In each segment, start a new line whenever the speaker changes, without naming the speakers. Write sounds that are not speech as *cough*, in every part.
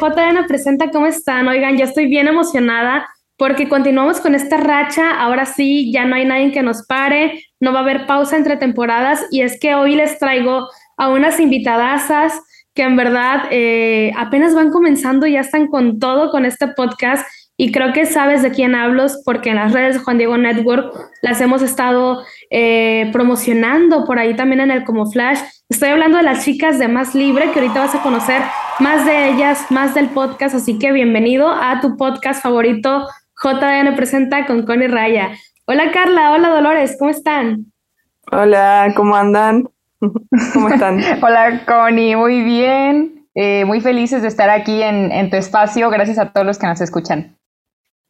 JN Presenta, ¿cómo están? Oigan, ya estoy bien emocionada porque continuamos con esta racha. Ahora sí, ya no hay nadie que nos pare, no va a haber pausa entre temporadas y es que hoy les traigo a unas invitadasas que en verdad eh, apenas van comenzando ya están con todo con este podcast y creo que sabes de quién hablo porque en las redes de Juan Diego Network las hemos estado eh, promocionando por ahí también en el Como Flash. Estoy hablando de las chicas de Más Libre, que ahorita vas a conocer más de ellas, más del podcast, así que bienvenido a tu podcast favorito, JDN Presenta con Connie Raya. Hola Carla, hola Dolores, ¿cómo están?
Hola, ¿cómo andan? *laughs* ¿Cómo están? *laughs*
hola Connie, muy bien. Eh, muy felices de estar aquí en, en tu espacio. Gracias a todos los que nos escuchan.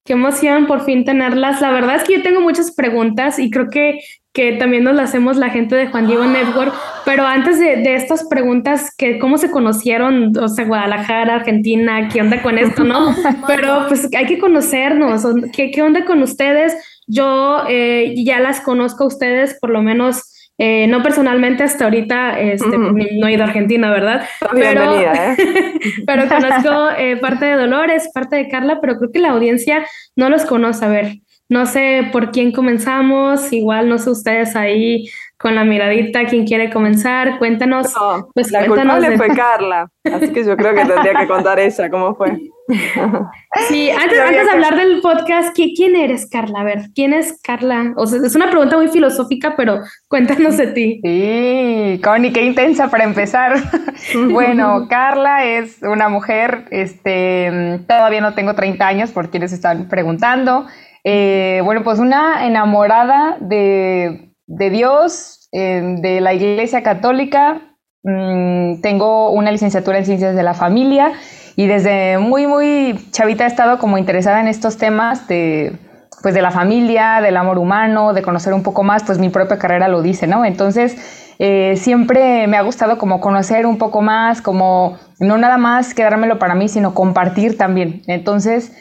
Qué emoción por fin tenerlas. La verdad es que yo tengo muchas preguntas y creo que, que también nos las hacemos la gente de Juan Diego Network. Pero antes de, estas preguntas, que ¿cómo se conocieron? O sea, Guadalajara, Argentina, ¿qué onda con esto, no? *laughs* Pero pues hay que conocernos. ¿Qué, qué onda con ustedes? Yo eh, ya las conozco a ustedes por lo menos eh, no personalmente hasta ahorita, este, no he ido a Argentina, ¿verdad?
Pero, ¿eh? *laughs*
pero conozco eh, parte de Dolores, parte de Carla, pero creo que la audiencia no los conoce. A ver, no sé por quién comenzamos, igual no sé ustedes ahí con la miradita, quién quiere comenzar, cuéntanos.
pues, la culpable fue Carla, así que yo creo que tendría que contar ella cómo fue. *laughs*
Sí, antes, antes de hablar del podcast, ¿quién eres, Carla? A ver, ¿quién es Carla? O sea, es una pregunta muy filosófica, pero cuéntanos de ti.
Sí, Connie, qué intensa para empezar. *laughs* bueno, Carla es una mujer, este, todavía no tengo 30 años, por quienes están preguntando. Eh, bueno, pues una enamorada de, de Dios, eh, de la Iglesia Católica. Mm, tengo una licenciatura en Ciencias de la Familia y desde muy, muy chavita he estado como interesada en estos temas de, pues de la familia, del amor humano, de conocer un poco más, pues mi propia carrera lo dice, ¿no? Entonces, eh, siempre me ha gustado como conocer un poco más, como no nada más quedármelo para mí, sino compartir también. Entonces,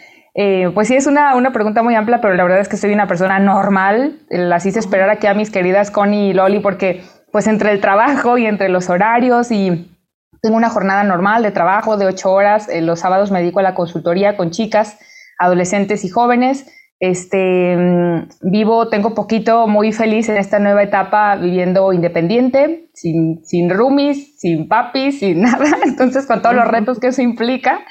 eh, pues sí, es una, una, pregunta muy amplia, pero la verdad es que soy una persona normal. Las hice esperar aquí a mis queridas Connie y Loli porque pues entre el trabajo y entre los horarios y tengo una jornada normal de trabajo de ocho horas. Eh, los sábados me dedico a la consultoría con chicas, adolescentes y jóvenes. Este, mm, vivo, tengo poquito, muy feliz en esta nueva etapa viviendo independiente, sin, sin roomies, sin papis, sin *laughs* nada. Entonces, con todos los retos que eso implica.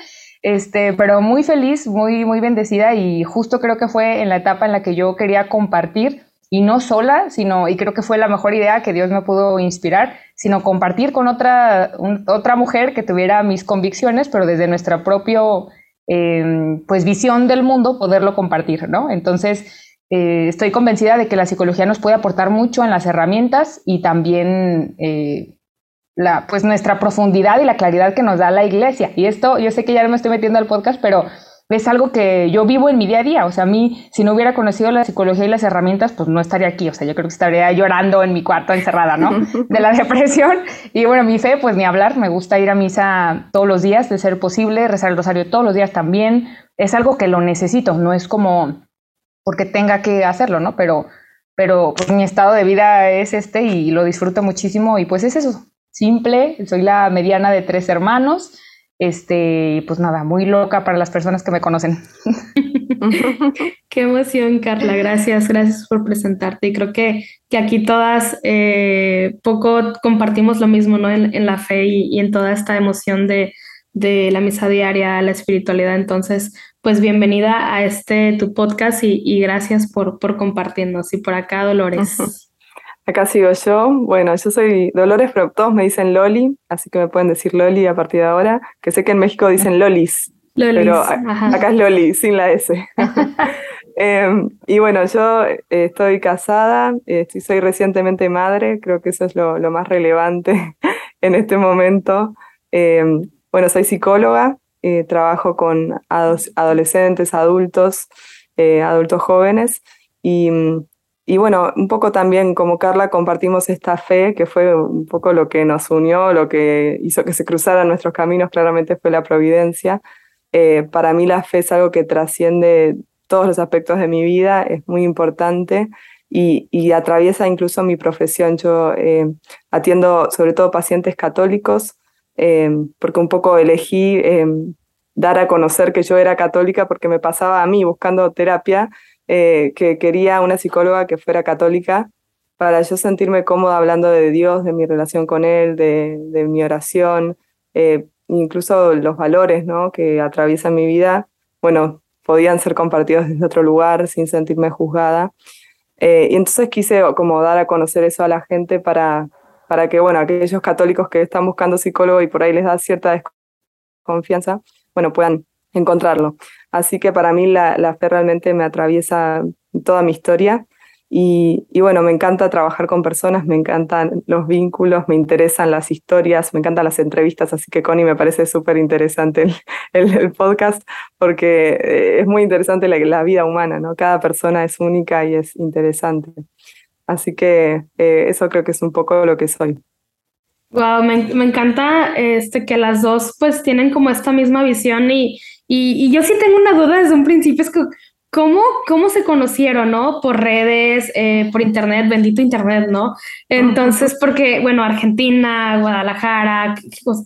Este, pero muy feliz, muy, muy bendecida y justo creo que fue en la etapa en la que yo quería compartir y no sola, sino, y creo que fue la mejor idea que Dios me pudo inspirar, sino compartir con otra, otra mujer que tuviera mis convicciones, pero desde nuestra propia em, pues, visión del mundo poderlo compartir, ¿no? Entonces, eh, estoy convencida de que la psicología nos puede aportar mucho en las herramientas y también eh, la, pues nuestra profundidad y la claridad que nos da la iglesia. Y esto, yo sé que ya no me estoy metiendo al podcast, pero es algo que yo vivo en mi día a día. O sea, a mí, si no hubiera conocido la psicología y las herramientas, pues no estaría aquí. O sea, yo creo que estaría llorando en mi cuarto encerrada, ¿no? *laughs* De la depresión. Y bueno, mi fe, pues ni hablar. Me gusta ir a misa todos los días, de ser posible, rezar el rosario todos los días también. Es algo que lo necesito, no es como porque tenga que hacerlo, ¿no? Pero, pero pues, mi estado de vida es este y lo disfruto muchísimo. Y pues es eso, simple. Soy la mediana de tres hermanos este, pues nada, muy loca para las personas que me conocen. *laughs*
Qué emoción, Carla. Gracias, gracias por presentarte. Y creo que, que aquí todas eh, poco compartimos lo mismo, ¿no? En, la fe y, en toda esta emoción de, de, la misa diaria, la espiritualidad. Entonces, pues bienvenida a este tu podcast y, y gracias por, por compartirnos. Y por acá, Dolores. *laughs*
Acá sigo yo. Bueno, yo soy Dolores, pero todos me dicen Loli, así que me pueden decir Loli a partir de ahora, que sé que en México dicen Lolis, pero acá es Loli, sin la S. *laughs* Em, y bueno, yo eh, estoy casada, eh, soy recientemente madre, creo que eso es lo, más relevante *laughs* en este momento. Em, bueno, soy psicóloga, eh, trabajo con adolescentes, adultos, adultos jóvenes y mm, y bueno, un poco también como Carla compartimos esta fe, que fue un poco lo que nos unió, lo que hizo que se cruzaran nuestros caminos, claramente fue la providencia. Eh, para mí la fe es algo que trasciende todos los aspectos de mi vida, es muy importante y, atraviesa incluso mi profesión. Yo eh, atiendo sobre todo pacientes católicos, eh, porque un poco elegí dar a conocer que yo era católica porque me pasaba a mí buscando terapia, eh, que quería una psicóloga que fuera católica para yo sentirme cómoda hablando de Dios, de mi relación con Él, de, mi oración, eh, incluso los valores ¿no? que atraviesan mi vida, bueno, podían ser compartidos desde otro lugar sin sentirme juzgada. Eh, y entonces quise como dar a conocer eso a la gente para, para que, bueno, aquellos católicos que están buscando psicólogo y por ahí les da cierta desconfianza, bueno, puedan encontrarlo. Así que para mí la, la fe realmente me atraviesa toda mi historia y, bueno, me encanta trabajar con personas, me encantan los vínculos, me interesan las historias, me encantan las entrevistas, así que Connie me parece súper interesante el, el, podcast porque eh, es muy interesante la, vida humana, ¿no? Cada persona es única y es interesante. Así que eh, eso creo que es un poco lo que soy.
Wow, me, me, encanta este, que las dos pues tienen como esta misma visión y, y, y, yo sí tengo una duda desde un principio, es que ¿Cómo, ¿Cómo se conocieron, no? Por redes, eh, por internet, bendito internet, ¿no? Entonces, porque, bueno, Argentina, Guadalajara,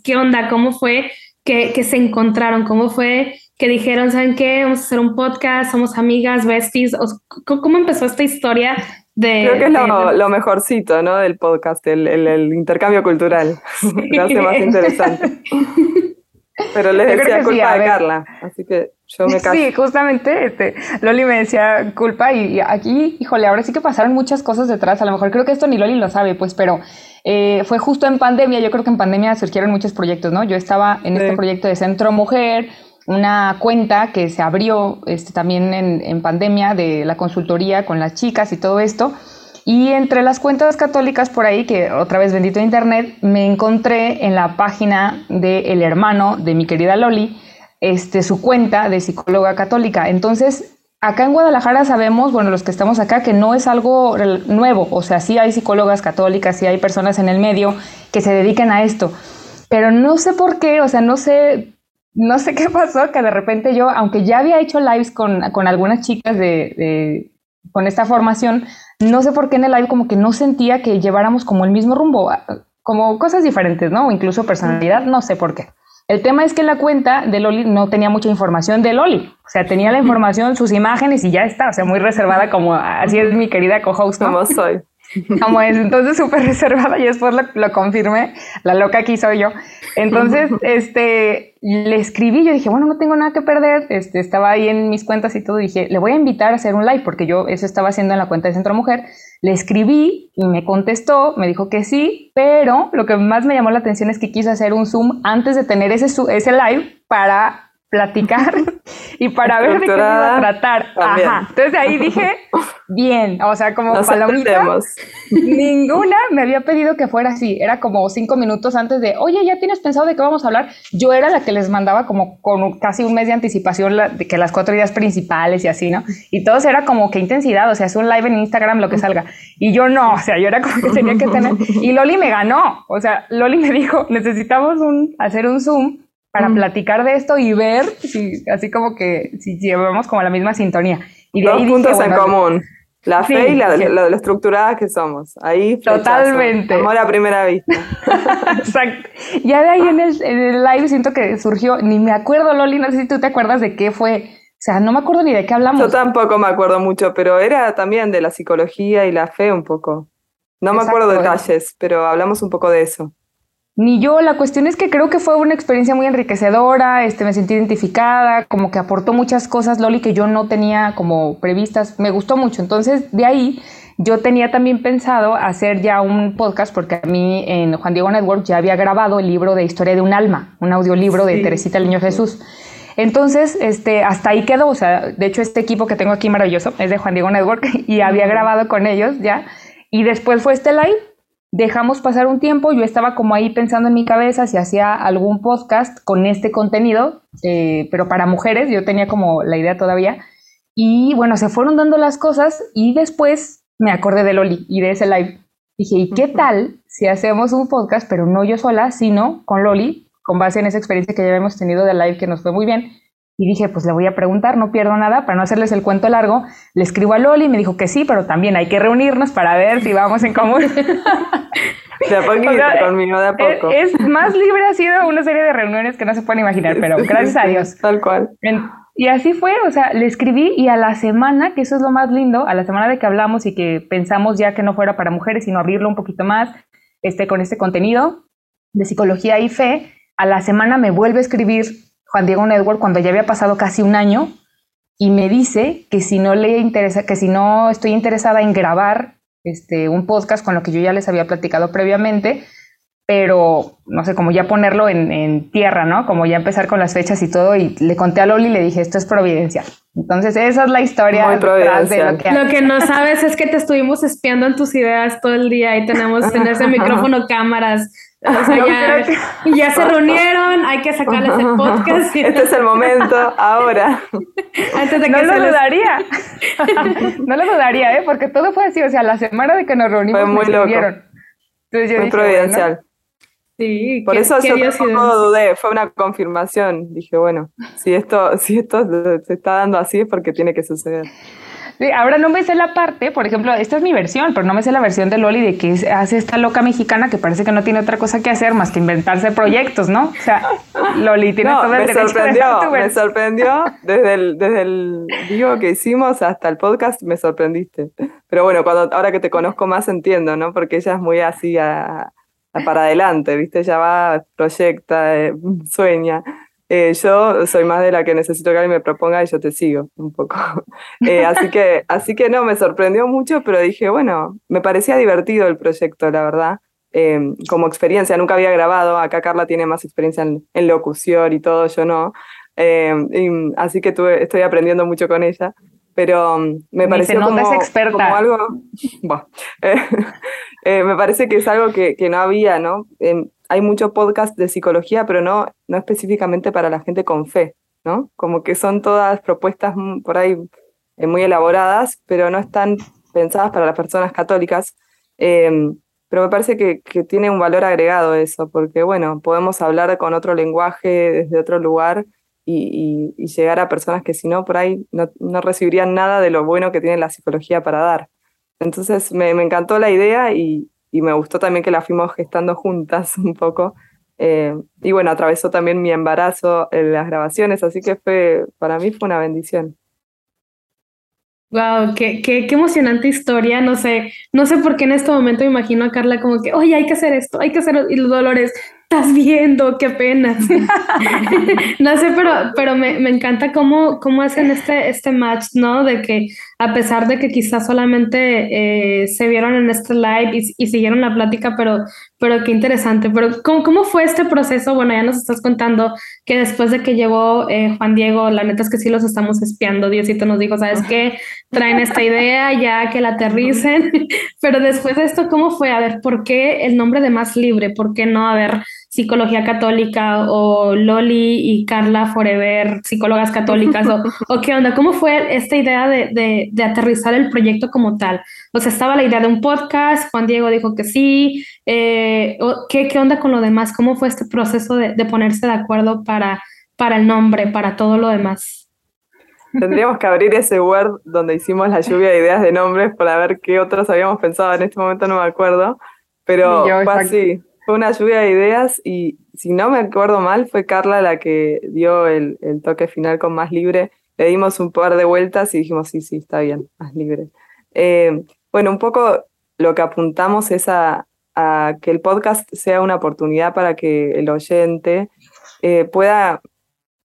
¿qué, onda? ¿Cómo fue que, que, se encontraron? ¿Cómo fue que dijeron, ¿saben qué? Vamos a hacer un podcast, somos amigas, besties. ¿Cómo empezó esta historia de,
Creo que es lo, lo, mejorcito, ¿no? Del podcast, el, el, intercambio cultural. *laughs* lo *laughs* hace más interesante. *laughs* Pero les decía culpa de Carla, así que yo me caso.
Sí, justamente, este, Loli me decía culpa y, aquí, híjole, ahora sí que pasaron muchas cosas detrás, a lo mejor creo que esto ni Loli lo sabe, pues, pero eh, fue justo en pandemia, yo creo que en pandemia surgieron muchos proyectos, ¿no? Yo estaba en este proyecto de Centro Mujer, una cuenta que se abrió este, también en, en pandemia de la consultoría con las chicas y todo esto, y entre las cuentas católicas por ahí, que otra vez bendito internet, me encontré en la página del hermano de mi querida Loli, este, su cuenta de psicóloga católica. Entonces, acá en Guadalajara sabemos, bueno, los que estamos acá, que no es algo nuevo. O sea, sí hay psicólogas católicas, sí hay personas en el medio que se dediquen a esto. Pero no sé por qué, o sea, no sé, no sé qué pasó, que de repente yo, aunque ya había hecho lives con, con algunas chicas de, con esta formación, no sé por qué en el live como que no sentía que lleváramos como el mismo rumbo, como cosas diferentes, ¿no? O incluso personalidad, no sé por qué. El tema es que la cuenta de Loli no tenía mucha información de Loli. O sea, tenía la *laughs* información, sus imágenes y ya está. O sea, muy reservada como así es mi querida co-host.
Como soy.
Como es, entonces súper reservada y después lo, lo, confirmé, la loca aquí soy yo. Entonces, este, le escribí, yo dije, bueno, no tengo nada que perder, este, estaba ahí en mis cuentas y todo, dije, le voy a invitar a hacer un live, porque yo eso estaba haciendo en la cuenta de Centro Mujer, le escribí y me contestó, me dijo que sí, pero lo que más me llamó la atención es que quise hacer un Zoom antes de tener ese, ese live para platicar *laughs* y para ver de qué iba a tratar. Ajá. Entonces ahí dije, *laughs* bien, o sea, como Nos palomita, ninguna me había pedido que fuera así. Era como cinco minutos antes de, oye, ¿ya tienes pensado de qué vamos a hablar? Yo era la que les mandaba como con casi un mes de anticipación de que las cuatro ideas principales y así, ¿no? Y todos era como qué intensidad, o sea, es un live en Instagram, lo que salga. Y yo no, o sea, yo era como que tenía que tener. Y Loli me ganó, o sea, Loli me dijo, necesitamos un, hacer un Zoom para platicar de esto y ver si, así como que si llevamos como la misma sintonía. Y
de Dos puntos en común. La fe y la, lo, lo, estructurada que somos. Ahí.
Totalmente.
Amor a primera vista. *laughs*
Exacto. Ya de ahí en el, en el, live siento que surgió, ni me acuerdo, Loli, no sé si tú te acuerdas de qué fue. O sea, no me acuerdo ni de qué hablamos.
Yo tampoco me acuerdo mucho, pero era también de la psicología y la fe un poco. No me acuerdo detalles, pero hablamos un poco de eso.
Ni yo, la cuestión es que creo que fue una experiencia muy enriquecedora, este, me sentí identificada, como que aportó muchas cosas, Loli, que yo no tenía como previstas, me gustó mucho. Entonces, de ahí yo tenía también pensado hacer ya un podcast, porque a mí en Juan Diego Network ya había grabado el libro de Historia de un Alma, un audiolibro de Teresita el Niño Jesús. Entonces, este, hasta ahí quedó, o sea, de hecho este equipo que tengo aquí maravilloso es de Juan Diego Network *laughs* y había grabado con ellos ya. Y después fue este live Dejamos pasar un tiempo, yo estaba como ahí pensando en mi cabeza si hacía algún podcast con este contenido, eh, pero para mujeres, yo tenía como la idea todavía. Y bueno, se fueron dando las cosas y después me acordé de Loli y de ese live. Dije, ¿y qué tal si hacemos un podcast, pero no yo sola, sino con Loli, con base en esa experiencia que ya hemos tenido de live que nos fue muy bien? Y dije, pues le voy a preguntar, no pierdo nada, para no hacerles el cuento largo. Le escribo a Loli y me dijo que sí, pero también hay que reunirnos para ver si vamos en común. *laughs*
De a poquito, *laughs* conmigo, de a poco.
Es, más libre, ha sido una serie de reuniones que no se pueden imaginar, pero gracias a Dios.
Tal cual.
y así fue, o sea, le escribí y a la semana, que eso es lo más lindo, a la semana de que hablamos y que pensamos ya que no fuera para mujeres, sino abrirlo un poquito más este, con este contenido de psicología y fe, a la semana me vuelve a escribir Juan Diego Network cuando ya había pasado casi un año y me dice que si no le interesa, que si no estoy interesada en grabar este, un podcast con lo que yo ya les había platicado previamente, pero no sé, como ya ponerlo en, tierra, ¿no? Como ya empezar con las fechas y todo, y le conté a Loli y le dije, esto es providencial. Entonces, esa es la historia
detrás de
lo que... Lo que no sabes es que te estuvimos espiando en tus ideas todo el día y tenemos en ese micrófono *laughs* cámaras o sea, ya, ya, se *laughs* reunieron, hay que sacarles el podcast. *laughs*
Este es el momento, ahora. *laughs*
Antes de que no lo dudaría. no lo dudaría, ¿eh? Porque todo fue así. O sea, la semana de que nos reunimos fue muy loco.
Entonces muy providencial. Sí, por eso yo tampoco dudé, fue una confirmación. Dije, bueno, si esto, si esto se está dando así es porque tiene que suceder
ahora no me sé la parte, por ejemplo, esta es mi versión, pero no me sé la versión de Loli de que hace esta loca mexicana que parece que no tiene otra cosa que hacer más que inventarse proyectos, ¿no? O sea, Loli tiene todo el
me sorprendió, Me sorprendió desde el, desde el vivo que hicimos hasta el podcast, me sorprendiste. Pero bueno, cuando, ahora que te conozco más entiendo, ¿no? Porque ella es muy así a, para adelante, ¿viste? Ella va, proyecta, eh, sueña. Eh, yo soy más de la que necesito que alguien me proponga y yo te sigo un poco. *laughs* Eh, así, que, así que no, me sorprendió mucho, pero dije, bueno, me parecía divertido el proyecto, la verdad. Eh, como experiencia, nunca había grabado, acá Carla tiene más experiencia en, locución y todo, yo no. así que tuve, estoy aprendiendo mucho con ella pero me pareció como,
experta.
algo, *laughs* me parece que es algo que, que no había, ¿no? hay mucho podcast de psicología, pero no, no específicamente para la gente con fe, ¿no? Como que son todas propuestas por ahí eh, muy elaboradas, pero no están pensadas para las personas católicas. Em, pero me parece que, que, tiene un valor agregado eso, porque bueno, podemos hablar con otro lenguaje desde otro lugar y, y, llegar a personas que si no, por ahí no, no, recibirían nada de lo bueno que tiene la psicología para dar. Entonces me, me encantó la idea y, y me gustó también que la fuimos gestando juntas *laughs* un poco. Eh, y bueno, atravesó también mi embarazo en las grabaciones, así que fue, para mí fue una bendición.
Wow, qué, qué, qué, emocionante historia. No sé, no sé por qué en este momento me imagino a Carla como que, oye, hay que hacer esto, hay que hacer y los dolores estás viendo, qué pena. *laughs* no sé, pero, pero me, me, encanta cómo, cómo hacen este, este match, ¿no? De que a pesar de que quizás solamente eh, se vieron en este live y, y, siguieron la plática, pero, pero qué interesante. Pero ¿cómo, ¿cómo fue este proceso? Bueno, ya nos estás contando que después de que llegó eh, Juan Diego, la neta es que sí los estamos espiando. Diosito nos dijo, ¿sabes qué? Traen esta idea ya que la aterricen. *laughs* pero después de esto, ¿cómo fue? A ver, ¿por qué el nombre de Más Libre? ¿Por qué no? A ver, psicología católica o Loli y Carla Forever, psicólogas católicas o, *laughs* o qué onda, ¿cómo fue esta idea de, de, aterrizar el proyecto como tal? O sea, estaba la idea de un podcast, Juan Diego dijo que sí, eh, ¿qué, ¿qué, onda con lo demás? ¿Cómo fue este proceso de, de ponerse de acuerdo para, para el nombre, para todo lo demás?
Tendríamos que abrir ese Word donde hicimos la lluvia de ideas de nombres para ver qué otros habíamos pensado. En este momento no me acuerdo, pero fue así. Fue una lluvia de ideas y si no me acuerdo mal, fue Carla la que dio el, toque final con Más Libre. Le dimos un par de vueltas y dijimos, sí, sí, está bien, Más Libre. Eh, bueno, un poco lo que apuntamos es a, que el podcast sea una oportunidad para que el oyente eh, pueda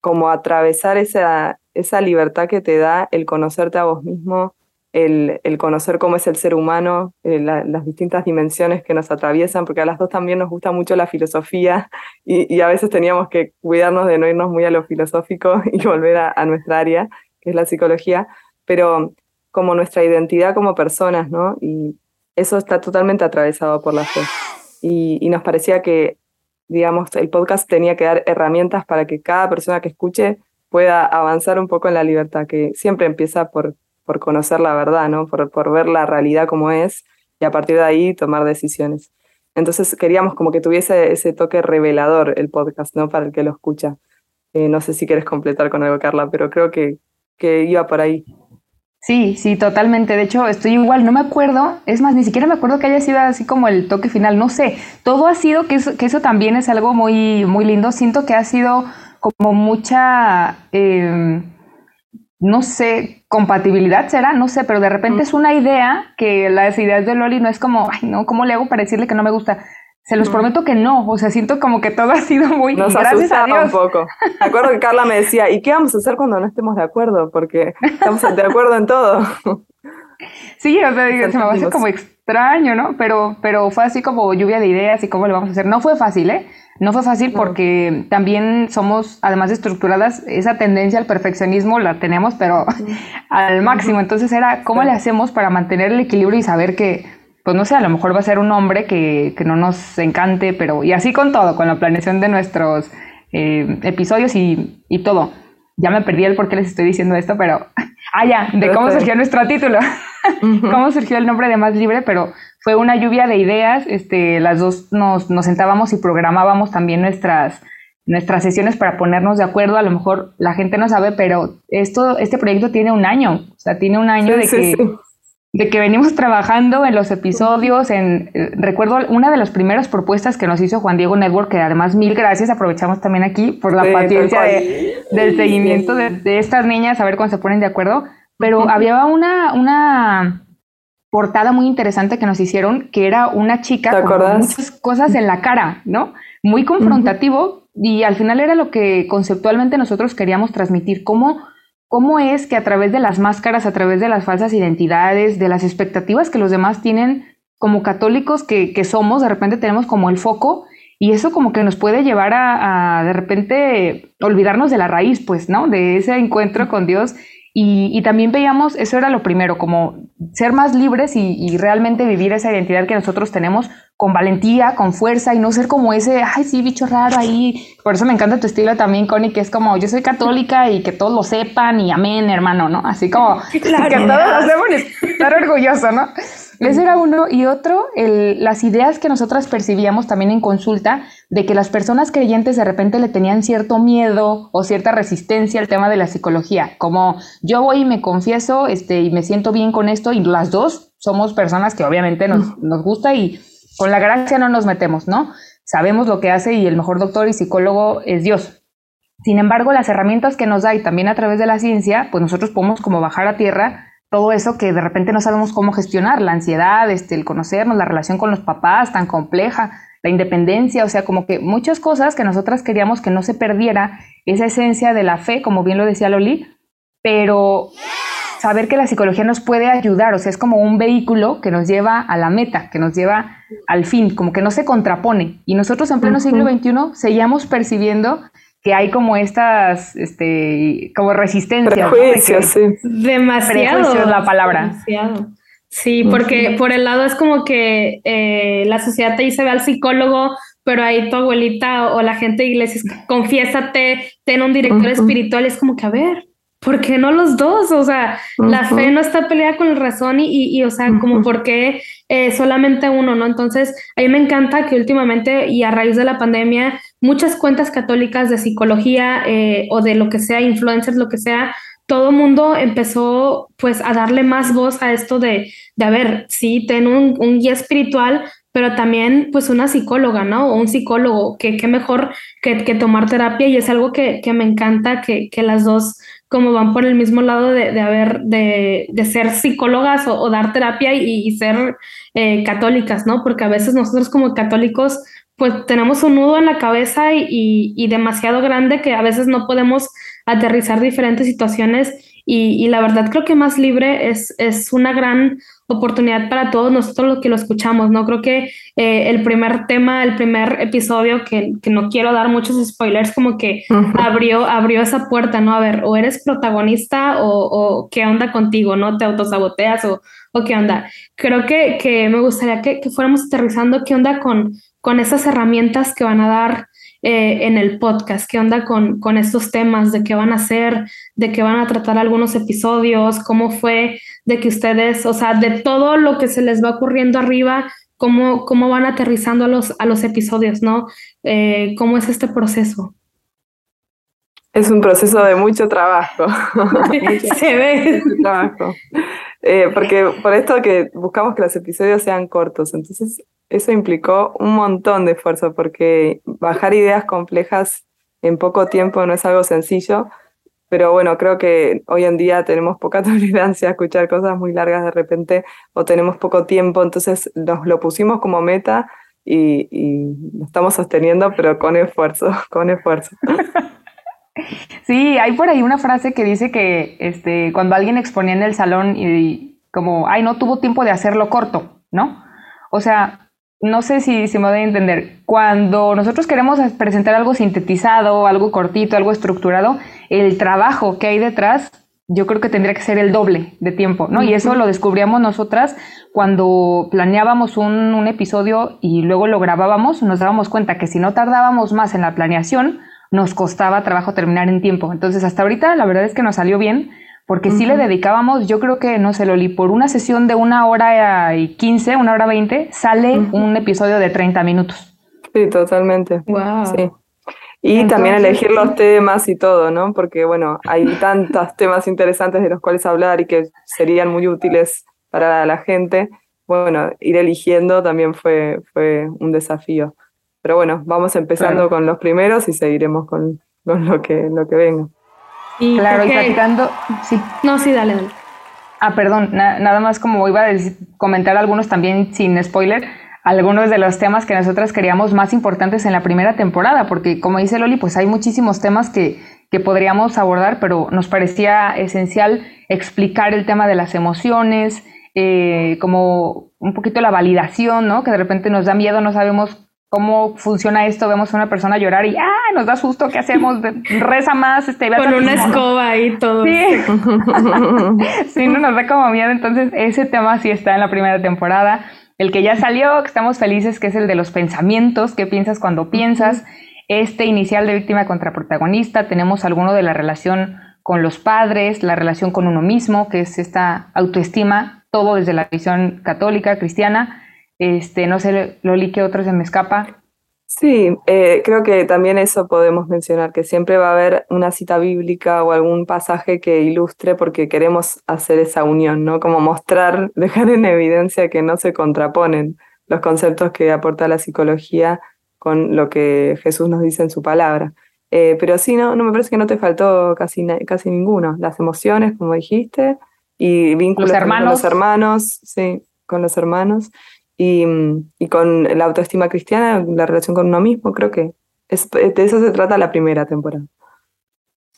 como atravesar esa, esa libertad que te da el conocerte a vos mismo, el, conocer cómo es el ser humano, eh, las distintas dimensiones que nos atraviesan, porque a las dos también nos gusta mucho la filosofía y, a veces teníamos que cuidarnos de no irnos muy a lo filosófico *laughs* y volver a, nuestra área, que es la psicología, pero como nuestra identidad como personas, ¿no? Y eso está totalmente atravesado por la fe. Y, y nos parecía que, digamos, el podcast tenía que dar herramientas para que cada persona que escuche pueda avanzar un poco en la libertad, que siempre empieza por por conocer la verdad, ¿no? Por, por ver la realidad como es y a partir de ahí tomar decisiones. Entonces queríamos como que tuviese ese toque revelador el podcast, ¿no? Para el que lo escucha. Eh, no sé si quieres completar con algo, Carla, pero creo que, que iba por ahí.
Sí, sí, totalmente. De hecho, estoy igual, no me acuerdo, es más, ni siquiera me acuerdo que haya sido así como el toque final, no sé. Todo ha sido, que eso, que eso también es algo muy, muy lindo. Siento que ha sido como mucha, em, no sé, compatibilidad será, no sé, pero de repente es una idea que las ideas de Loli no es como, ay, no, ¿cómo le hago para decirle que no me gusta? Se los prometo que no, o sea, siento como que todo *laughs* ha sido muy
Nos
gracias a
un poco. Me acuerdo que Carla me decía, ¿y qué vamos a hacer cuando no estemos de acuerdo? Porque estamos de acuerdo en todo.
Sí, o sea, se me va a hacer como extraño, ¿no? Pero, pero fue así como lluvia de ideas y cómo lo vamos a hacer. No fue fácil, ¿eh? No fue fácil porque también somos, además de estructuradas, esa tendencia al perfeccionismo la tenemos, pero *laughs* al máximo. Entonces era, ¿cómo le hacemos para mantener el equilibrio y saber que, pues no sé, a lo mejor va a ser un hombre que, que no nos encante, pero y así con todo, con la planeación de nuestros eh, episodios y, y todo. Ya me perdí el por qué les estoy diciendo esto, pero... *laughs* Ah, ya, de cómo surgió nuestro título. *laughs* cómo surgió el nombre de Más Libre, pero fue una lluvia de ideas. Este, las dos nos, nos sentábamos y programábamos también nuestras, nuestras sesiones para ponernos de acuerdo. A lo mejor la gente no sabe, pero esto, este proyecto tiene un año. O sea, tiene un año de, que, de que venimos trabajando en los episodios. En, eh, recuerdo una de las primeras propuestas que nos hizo Juan Diego Network, que además mil gracias, aprovechamos también aquí por la paciencia del seguimiento de, de, estas niñas, a ver cuándo se ponen de acuerdo. Pero había una, una portada muy interesante que nos hicieron, que era una chica con muchas cosas en la cara, ¿no? Muy confrontativo y al final era lo que conceptualmente nosotros queríamos transmitir, cómo, cómo es que a través de las máscaras, a través de las falsas identidades, de las expectativas que los demás tienen como católicos que, que somos, de repente tenemos como el foco y eso como que nos puede llevar a, a, de repente olvidarnos de la raíz, pues, ¿no? De ese encuentro con Dios y, también veíamos, eso era lo primero, como ser más libres y, realmente vivir esa identidad que nosotros tenemos con valentía, con fuerza y no ser como ese, ay, sí, bicho raro ahí. Por eso me encanta tu estilo también, Connie, que es como yo soy católica y que todos lo sepan y amén, hermano, ¿no? Así como *laughs* que todos lo *laughs* sepan estar orgulloso, ¿no? Ese era uno. Y otro, el, las ideas que nosotras percibíamos también en consulta de que las personas creyentes de repente le tenían cierto miedo o cierta resistencia al tema de la psicología. Como yo voy y me confieso este, y me siento bien con esto y las dos somos personas que obviamente nos, nos gusta y con la gracia no nos metemos, ¿no? Sabemos lo que hace y el mejor doctor y psicólogo es Dios. Sin embargo, las herramientas que nos da y también a través de la ciencia, pues nosotros podemos como bajar a tierra todo eso que de repente no sabemos cómo gestionar, la ansiedad, este, el conocernos, la relación con los papás tan compleja, la independencia, o sea, como que muchas cosas que nosotras queríamos que no se perdiera esa esencia de la fe, como bien lo decía Loli, pero saber que la psicología nos puede ayudar, o sea, es como un vehículo que nos lleva a la meta, que nos lleva al fin, como que no se contrapone. Y nosotros en pleno siglo XXI seguíamos percibiendo que hay como estas, este, como resistencia.
Prejuicios, sí.
Demasiado.
es la palabra.
Demasiado. Sí, porque por el lado es como que eh, la sociedad te dice ve al psicólogo, pero ahí tu abuelita o la gente de iglesias, confiésate, ten un director espiritual, es como que, a ver, ¿por qué no los dos? O sea, la fe no está peleada con la razón y, y, o sea, como por qué eh, solamente uno, ¿no? Entonces, a mí me encanta que últimamente y a raíz de la pandemia, muchas cuentas católicas de psicología eh, o de lo que sea, influencers, lo que sea, todo mundo empezó pues a darle más voz a esto de, de a ver, sí, ten un, un guía espiritual, pero también pues una psicóloga, ¿no? O un psicólogo, que qué mejor que, que, tomar terapia y es algo que, que me encanta que, que, las dos como van por el mismo lado de, de haber, de, de, ser psicólogas o, dar terapia y, ser eh, católicas, ¿no? Porque a veces nosotros como católicos pues tenemos un nudo en la cabeza y, y, demasiado grande que a veces no podemos aterrizar diferentes situaciones y, la verdad creo que más libre es, es una gran oportunidad para todos nosotros los que lo escuchamos, ¿no? Creo que eh, el primer tema, el primer episodio, que, que, no quiero dar muchos spoilers, como que abrió, abrió esa puerta, ¿no? A ver, o eres protagonista o, o qué onda contigo, ¿no? Te autosaboteas o, o qué onda. Creo que, que me gustaría que, que fuéramos aterrizando qué onda con con esas herramientas que van a dar eh, en el podcast, qué onda con, con estos temas, de qué van a hacer, de qué van a tratar algunos episodios, cómo fue, de que ustedes, o sea, de todo lo que se les va ocurriendo arriba, cómo, cómo van aterrizando a los, a los episodios, ¿no? Eh, ¿Cómo es este proceso?
Es un proceso de mucho trabajo. *laughs* *laughs*
Se ve.
trabajo. Eh, porque por esto que buscamos que los episodios sean cortos, entonces eso implicó un montón de esfuerzo, porque bajar ideas complejas en poco tiempo no es algo sencillo, pero bueno, creo que hoy en día tenemos poca *laughs* tolerancia a escuchar cosas muy largas de repente o tenemos poco tiempo, entonces nos lo pusimos como meta y, y lo estamos sosteniendo, pero con esfuerzo, *laughs* con esfuerzo. *laughs*
Sí, hay por ahí una frase que dice que este, cuando alguien exponía en el salón y como, ay, no tuvo tiempo de hacerlo corto, ¿no? O sea, no sé si, si me voy a entender. Cuando nosotros queremos presentar algo sintetizado, algo cortito, algo estructurado, el trabajo que hay detrás, yo creo que tendría que ser el doble de tiempo, ¿no? Y eso lo descubríamos nosotras cuando planeábamos un, un episodio y luego lo grabábamos, nos dábamos cuenta que si no tardábamos más en la planeación, nos costaba trabajo terminar en tiempo. Entonces, hasta ahorita la verdad es que nos salió bien, porque si le dedicábamos, yo creo que, no sé, Loli, por una sesión de una hora y quince, una hora veinte, sale un episodio de 30 minutos.
Sí, totalmente. Wow. Sí. Y también elegir los temas y todo, ¿no? Porque, bueno, hay tantos temas interesantes de los cuales hablar y que serían muy útiles para la gente. Bueno, ir eligiendo también fue, fue un desafío. Pero bueno, vamos empezando con los primeros y seguiremos con, lo, que, lo que venga.
Y claro, y platicando.
Sí. No, sí, dale, dale.
Ah, perdón, nada más como iba a comentar algunos también sin spoiler, algunos de los temas que nosotras queríamos más importantes en la primera temporada, porque como dice Loli, pues hay muchísimos temas que, que podríamos abordar, pero nos parecía esencial explicar el tema de las emociones, eh, como un poquito la validación, ¿no? Que de repente nos da miedo, no sabemos cómo funciona esto, vemos a una persona llorar y ¡ah! nos da susto, ¿qué hacemos? *laughs* Reza más, este,
Con una escoba y todo.
Sí. *laughs* *laughs* sí, no nos da como miedo, entonces ese tema sí está en la primera temporada. El que ya salió, que estamos felices, que es el de los pensamientos, qué piensas cuando piensas. Este inicial de víctima contra protagonista, tenemos alguno de la relación con los padres, la relación con uno mismo, que es esta autoestima, todo desde la visión católica, cristiana este, no sé, Loli, ¿qué otro se me escapa?
Sí, eh, creo que también eso podemos mencionar, que siempre va a haber una cita bíblica o algún pasaje que ilustre porque queremos hacer esa unión, ¿no? Como mostrar, *laughs* dejar en evidencia que no se contraponen los conceptos que aporta la psicología con lo que Jesús nos dice en su palabra. Eh, pero sí, no, no me parece que no te faltó casi, casi ninguno. Las emociones, como dijiste, y vínculos con los hermanos, sí, con los hermanos y, y, con la autoestima cristiana, la relación con uno mismo, creo que es, de eso se trata la primera temporada.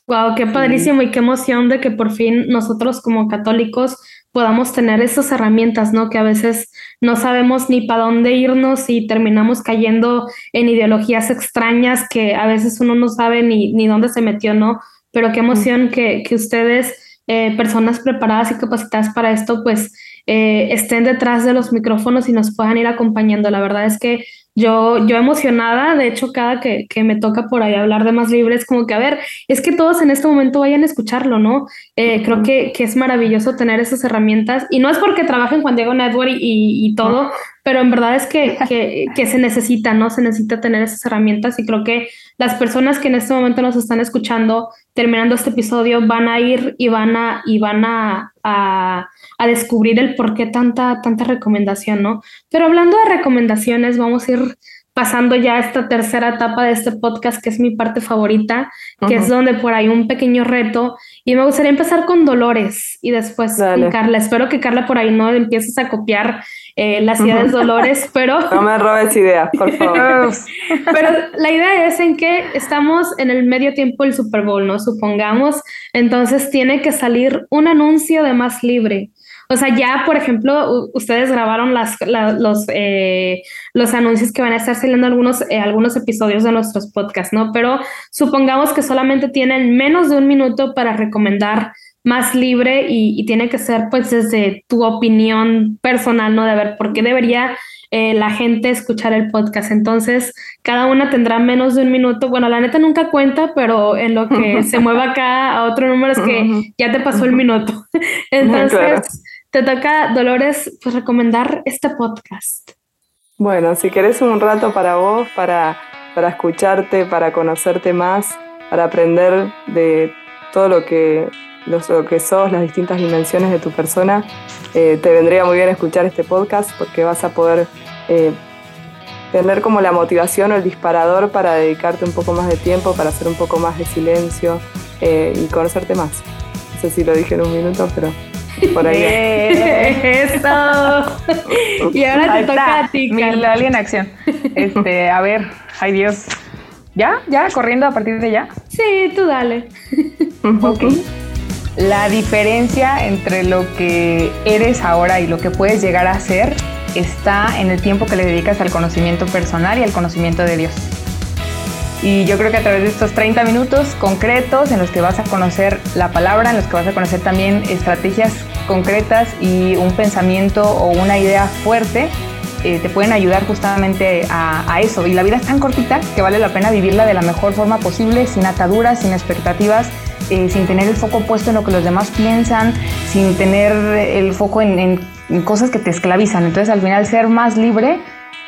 Wow, qué padrísimo y qué emoción de que por fin nosotros como católicos podamos tener esas herramientas, ¿no? Que a veces no sabemos ni para dónde irnos y terminamos cayendo en ideologías extrañas que a veces uno no sabe ni, ni dónde se metió, ¿no? Pero qué emoción que, que ustedes, eh, personas preparadas y capacitadas para esto, pues eh, estén detrás de los micrófonos y nos puedan ir acompañando. La verdad es que yo, yo emocionada, de hecho, cada que, que, me toca por ahí hablar de más libres, como que, a ver, es que todos en este momento vayan a escucharlo, ¿no? Eh, creo que, que, es maravilloso tener esas herramientas y no es porque trabajen Juan Diego Network y, y todo, pero en verdad es que, que, que, se necesita, ¿no? Se necesita tener esas herramientas y creo que las personas que en este momento nos están escuchando, terminando este episodio, van a ir y van a, y van a, a, a descubrir el por qué tanta, tanta recomendación, ¿no? Pero hablando de recomendaciones, vamos a ir pasando ya a esta tercera etapa de este podcast, que es mi parte favorita, que es donde por ahí un pequeño reto. Y me gustaría empezar con Dolores y después con Carla. Espero que Carla por ahí no empieces a copiar eh, las ideas de *laughs* Dolores, pero... *laughs*
No me robes ideas, por favor. *laughs*
pero la idea es en que estamos en el medio tiempo del Super Bowl, ¿no? Supongamos. Entonces tiene que salir un anuncio de más libre. O sea, ya, por ejemplo, ustedes grabaron las, los, eh, los anuncios que van a estar saliendo algunos, eh, algunos episodios de nuestros podcasts, ¿no? Pero supongamos que solamente tienen menos de un minuto para recomendar más libre y, tiene que ser pues desde tu opinión personal, ¿no? De ver por qué debería eh, la gente escuchar el podcast. Entonces, cada una tendrá menos de un minuto. Bueno, la neta nunca cuenta, pero en lo que *laughs* se mueva acá a otro número es que ya te pasó el minuto. *laughs* Entonces, te toca, Dolores, pues recomendar este podcast.
Bueno, si querés un rato para vos, para, para escucharte, para conocerte más, para aprender de todo lo que, lo, que sos, las distintas dimensiones de tu persona, eh, te vendría muy bien escuchar este podcast porque vas a poder eh, tener como la motivación o el disparador para dedicarte un poco más de tiempo, para hacer un poco más de silencio eh, y conocerte más. No sé si lo dije en un minuto, pero por ahí.
Eso. y ahora te toca a ti,
Carla. en acción. Este, a ver, ay Dios. ¿Ya? ¿Ya? ¿Corriendo a partir de ya?
Sí, tú dale.
ok. La diferencia entre lo que eres ahora y lo que puedes llegar a ser está en el tiempo que le dedicas al conocimiento personal y al conocimiento de Dios. Y yo creo que a través de estos 30 minutos concretos en los que vas a conocer la palabra, en los que vas a conocer también estrategias concretas y un pensamiento o una idea fuerte, eh, te pueden ayudar justamente a, eso. Y la vida es tan cortita que vale la pena vivirla de la mejor forma posible, sin ataduras, sin expectativas, eh, sin tener el foco puesto en lo que los demás piensan, sin tener el foco en cosas que te esclavizan. Entonces al final ser más libre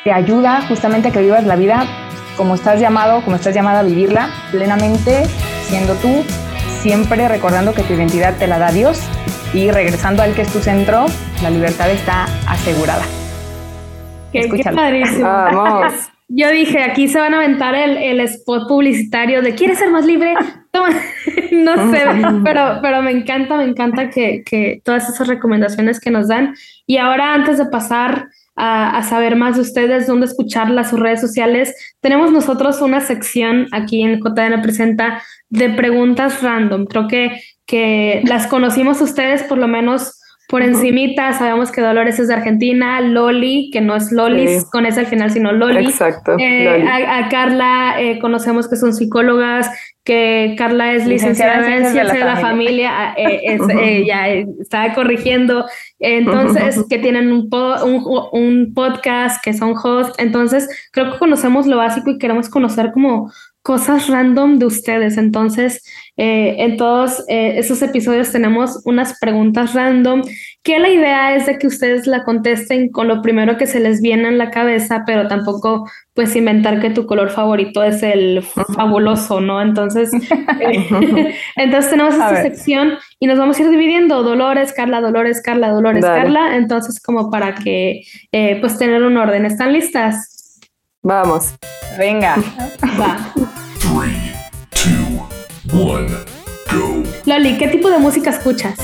te ayuda justamente a que vivas la vida como estás llamado, como estás llamada a vivirla plenamente, siendo tú, siempre recordando que tu identidad te la da Dios y regresando al que es tu centro, la libertad está asegurada.
Qué, padrísimo. Vamos. *laughs* Yo dije, aquí se van a aventar el, spot publicitario de ¿quieres ser más libre? Toma. *laughs* no sé, pero, pero me encanta, me encanta que, que todas esas recomendaciones que nos dan. Y ahora, antes de pasar a, saber más de ustedes, dónde escucharlas, sus redes sociales, tenemos nosotros una sección aquí en JN Presenta de preguntas random. Creo que, que las conocimos ustedes por lo menos por encimita, sabemos que Dolores es de Argentina, Loli, que no es Lolis con ese al final, sino Loli.
Exacto.
Eh, a, Carla eh, conocemos que son psicólogas, que Carla es licenciada, en ciencias de la, familia, ah, eh, ya está corrigiendo, entonces que tienen un, un, podcast, que son hosts, entonces creo que conocemos lo básico y queremos conocer como cosas random de ustedes. Entonces, eh, en todos eh, esos episodios tenemos unas preguntas random que la idea es de que ustedes la contesten con lo primero que se les viene en la cabeza, pero tampoco pues inventar que tu color favorito es el fabuloso, ¿no? Entonces, *laughs* eh, *laughs* entonces tenemos esta sección y nos vamos a ir dividiendo Dolores, Carla, Dolores, Carla, Dolores, Carla. Entonces, como para que pues tener un orden. ¿Están listas?
Vamos.
Venga. Va.
Loli, ¿qué tipo de música escuchas?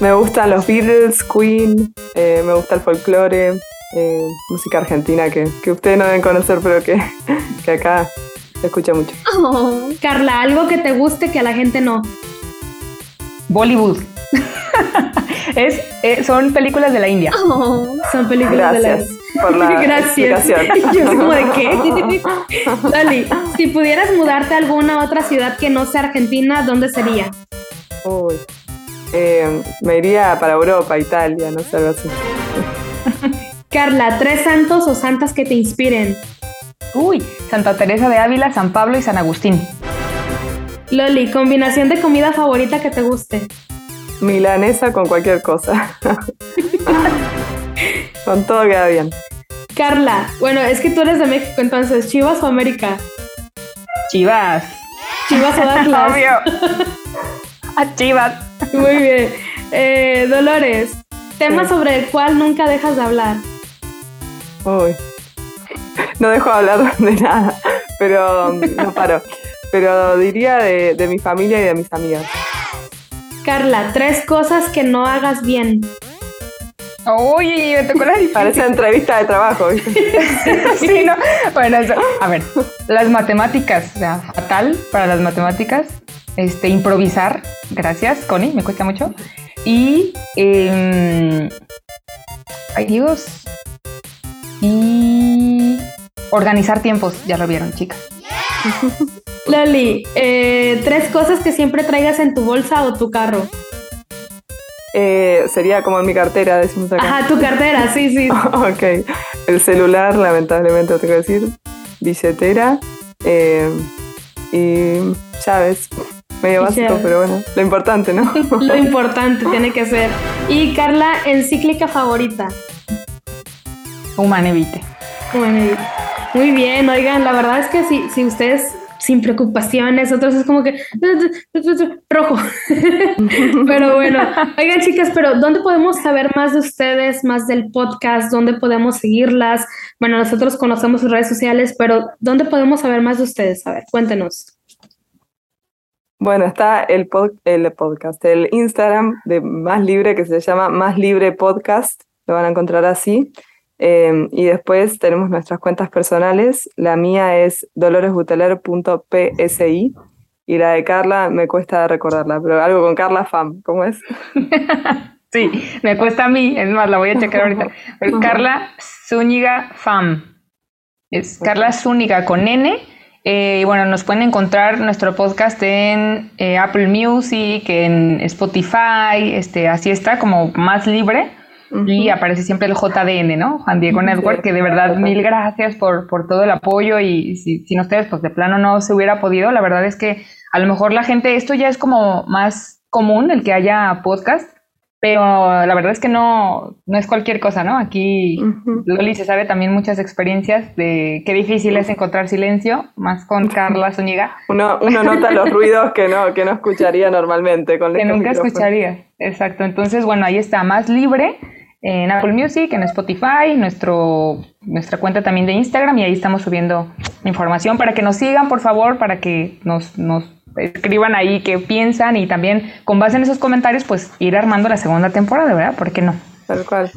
Me gustan los Beatles, Queen, eh, me gusta el folclore, eh, música argentina que, ustedes no deben conocer, pero que, acá se escucha mucho.
Oh. Carla, algo que te guste que a la gente no.
Bollywood. *laughs* es, eh, son películas de la India.
Oh, son películas
de la India. Por la *laughs* Gracias. *laughs*
Yo como de qué. *laughs* Lali, si pudieras mudarte a alguna otra ciudad que no sea Argentina, ¿dónde sería?
Uy, eh, me iría para Europa, Italia, no sé, algo así.
Carla, tres santos o santas que te inspiren.
Uy, Santa Teresa de Ávila, San Pablo y San Agustín.
Loli, combinación de comida favorita que te guste.
Milanesa con cualquier cosa. Con todo queda bien.
Carla, bueno, es que tú eres de México, entonces, ¿Chivas o América?
Chivas.
Chivas o Atlas. *laughs*
Obvio. *laughs* A Chivas.
Muy bien. Eh, Dolores, tema sobre el cual nunca dejas de hablar.
Uy. No dejo de hablar *laughs* de nada, pero no paro. Pero diría de, de mi familia y de mis amigas.
Carla, tres cosas que no hagas bien.
Uy, me tocó la *laughs*
Parece entrevista de trabajo. *laughs*
sí, no. Bueno, a ver, las matemáticas, o sea, fatal para las matemáticas. Este, improvisar, gracias, Connie, me cuesta mucho. Y, eh, ay Dios, y organizar tiempos, ya lo vieron, chicas.
Lali, eh, tres cosas que siempre traigas en tu bolsa o tu carro.
Eh, sería como en mi cartera, decimos acá.
Ajá, tu cartera, sí, sí. *laughs*
ok. El celular, lamentablemente, tengo que decir. Billetera. Eh, y llaves. Medio básico, pero bueno. Lo importante, ¿no? *laughs*
lo *laughs* importante tiene que ser. Y Carla, encíclica favorita.
Humanevite.
Humanevite. Muy bien, oigan, la verdad es que si, si ustedes sin preocupaciones, otros es como que rojo. *laughs* pero bueno, *laughs* oigan chicas, pero ¿dónde podemos saber más de ustedes, más del podcast? ¿Dónde podemos seguirlas? Bueno, nosotros conocemos sus redes sociales, pero ¿dónde podemos saber más de ustedes? A ver, cuéntenos.
Bueno, está el, el podcast, el Instagram de Más Libre que se llama Más Libre Podcast, lo van a encontrar así. Em, y después tenemos nuestras cuentas personales. La mía es doloresbuteler.psi y la de Carla me cuesta recordarla, pero algo con Carla Fam, ¿cómo es? *laughs*
sí, me cuesta a mí, es más, la voy a checar ahorita. *laughs* Carla Zúñiga Fam. Es Carla Zúñiga con N. Eh, y bueno, nos pueden encontrar nuestro podcast en eh, Apple Music, en Spotify, este, así está, como más libre y aparece siempre el JDN, ¿no? Juan Diego Network, que de verdad mil gracias por, por todo el apoyo y si, sin ustedes pues de plano no se hubiera podido, la verdad es que a lo mejor la gente, esto ya es como más común el que haya podcast, pero la verdad es que no, no es cualquier cosa, ¿no? Aquí Loli se sabe también muchas experiencias de qué difícil es encontrar silencio, más con Carla Zúñiga.
Uno, uno nota los *laughs* ruidos que no, que no escucharía normalmente. Con
que nunca escucharía, exacto. Entonces, bueno, ahí está, más libre en Apple Music, en Spotify, nuestro, nuestra cuenta también de Instagram y ahí estamos subiendo información para que nos sigan, por favor, para que nos, nos escriban ahí qué piensan y también con base en esos comentarios, pues ir armando la segunda temporada, ¿verdad? ¿Por qué no?
Tal cual.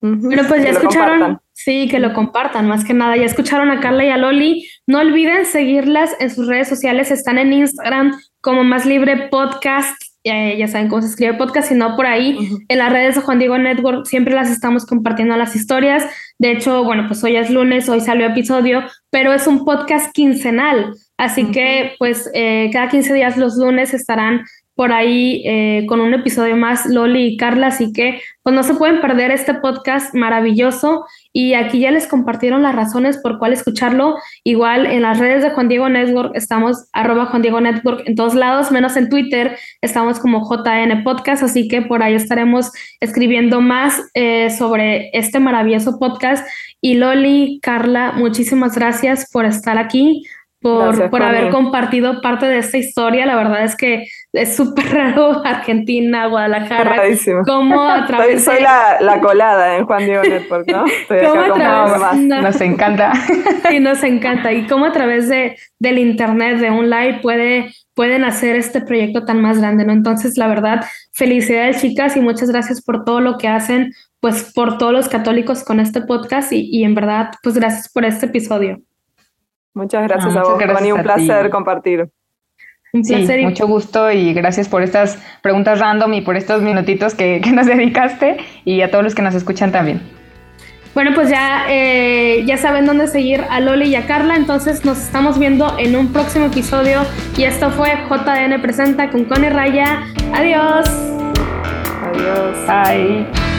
Bueno, pues ya escucharon, sí, que lo compartan, más que nada, ya escucharon a Carla y a Loli. No olviden seguirlas en sus redes sociales, están en Instagram como Más Libre Podcast ya, saben cómo se escribe podcast, sino por ahí en las redes de Juan Diego Network siempre las estamos compartiendo las historias. De hecho, bueno, pues hoy es lunes, hoy salió episodio, pero es un podcast quincenal. Así que, pues, eh, cada 15 días los lunes estarán por ahí eh, con un episodio más, Loli y Carla, así que pues no se pueden perder este podcast maravilloso y aquí ya les compartieron las razones por cuál escucharlo. Igual en las redes de Juan Diego Network estamos arroba Juan Diego Network en todos lados, menos en Twitter, estamos como JN Podcast, así que por ahí estaremos escribiendo más eh, sobre este maravilloso podcast. Y Loli, Carla, muchísimas gracias por estar aquí por, por haber compartido parte de esta historia. La verdad es que es súper raro *laughs* Argentina, Guadalajara.
Rarísimo.
Cómo a través *laughs*
soy, la, la, colada en Juan Diego Network, *laughs* ¿no?
Nos encanta.
Sí, nos encanta. Y cómo a través de, del internet, de un live, puede, pueden hacer este proyecto tan más grande, ¿no? Entonces, la verdad, felicidades, chicas, y muchas gracias por todo lo que hacen, pues por todos los católicos con este podcast y, y en verdad, pues gracias por este episodio.
Muchas gracias a vos, gracias un placer compartir.
Un placer. mucho gusto y gracias por estas preguntas random y por estos minutitos que, nos *laughs* dedicaste y a todos los que nos escuchan también.
Bueno, pues ya, eh, ya saben dónde seguir a Loli y a Carla, entonces nos estamos viendo en un próximo episodio y esto fue JN Presenta con Cone Raya. Adiós.
Adiós.
Bye.